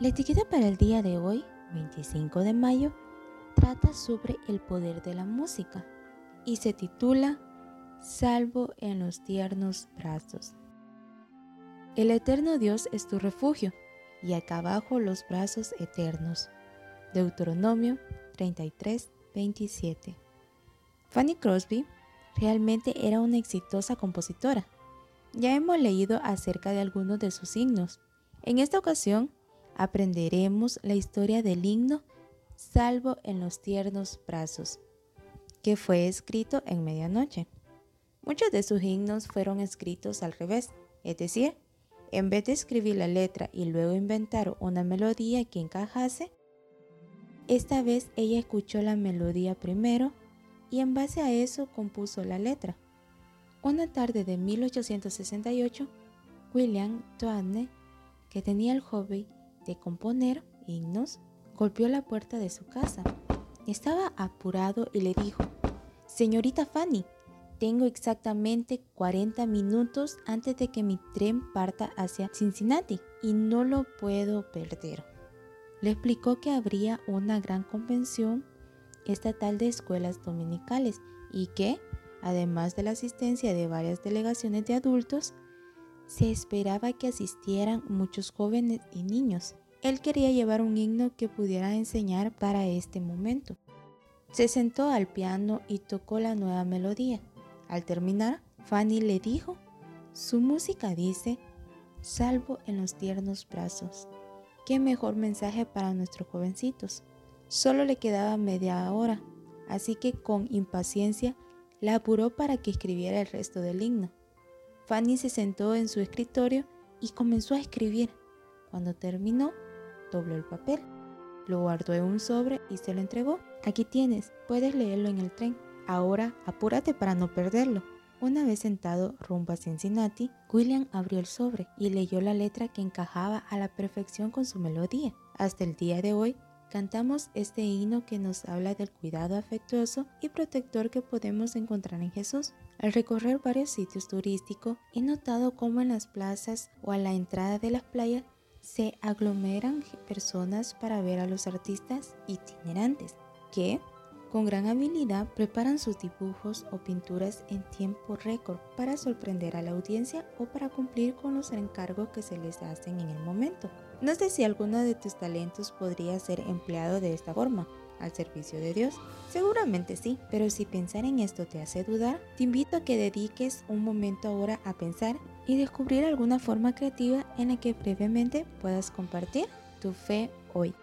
La etiqueta para el día de hoy, 25 de mayo, trata sobre el poder de la música y se titula Salvo en los tiernos brazos. El eterno Dios es tu refugio y acá abajo los brazos eternos. Deuteronomio 33, 27. Fanny Crosby realmente era una exitosa compositora. Ya hemos leído acerca de algunos de sus himnos. En esta ocasión aprenderemos la historia del himno Salvo en los tiernos brazos, que fue escrito en medianoche. Muchos de sus himnos fueron escritos al revés, es decir, en vez de escribir la letra y luego inventar una melodía que encajase, esta vez ella escuchó la melodía primero y en base a eso compuso la letra. Una tarde de 1868, William Toane, que tenía el hobby de componer himnos, golpeó la puerta de su casa. Estaba apurado y le dijo, Señorita Fanny, tengo exactamente 40 minutos antes de que mi tren parta hacia Cincinnati y no lo puedo perder. Le explicó que habría una gran convención estatal de escuelas dominicales y que, además de la asistencia de varias delegaciones de adultos, se esperaba que asistieran muchos jóvenes y niños. Él quería llevar un himno que pudiera enseñar para este momento. Se sentó al piano y tocó la nueva melodía. Al terminar, Fanny le dijo, su música dice, salvo en los tiernos brazos. Qué mejor mensaje para nuestros jovencitos. Solo le quedaba media hora, así que con impaciencia la apuró para que escribiera el resto del himno. Fanny se sentó en su escritorio y comenzó a escribir. Cuando terminó, dobló el papel, lo guardó en un sobre y se lo entregó. Aquí tienes, puedes leerlo en el tren. Ahora apúrate para no perderlo. Una vez sentado rumbo a Cincinnati, William abrió el sobre y leyó la letra que encajaba a la perfección con su melodía. Hasta el día de hoy, cantamos este himno que nos habla del cuidado afectuoso y protector que podemos encontrar en Jesús. Al recorrer varios sitios turísticos, he notado cómo en las plazas o a la entrada de las playas se aglomeran personas para ver a los artistas itinerantes que con gran habilidad preparan sus dibujos o pinturas en tiempo récord para sorprender a la audiencia o para cumplir con los encargos que se les hacen en el momento. No sé si alguno de tus talentos podría ser empleado de esta forma, al servicio de Dios? Seguramente sí, pero si pensar en esto te hace dudar, te invito a que dediques un momento ahora a pensar y descubrir alguna forma creativa en la que brevemente puedas compartir tu fe hoy.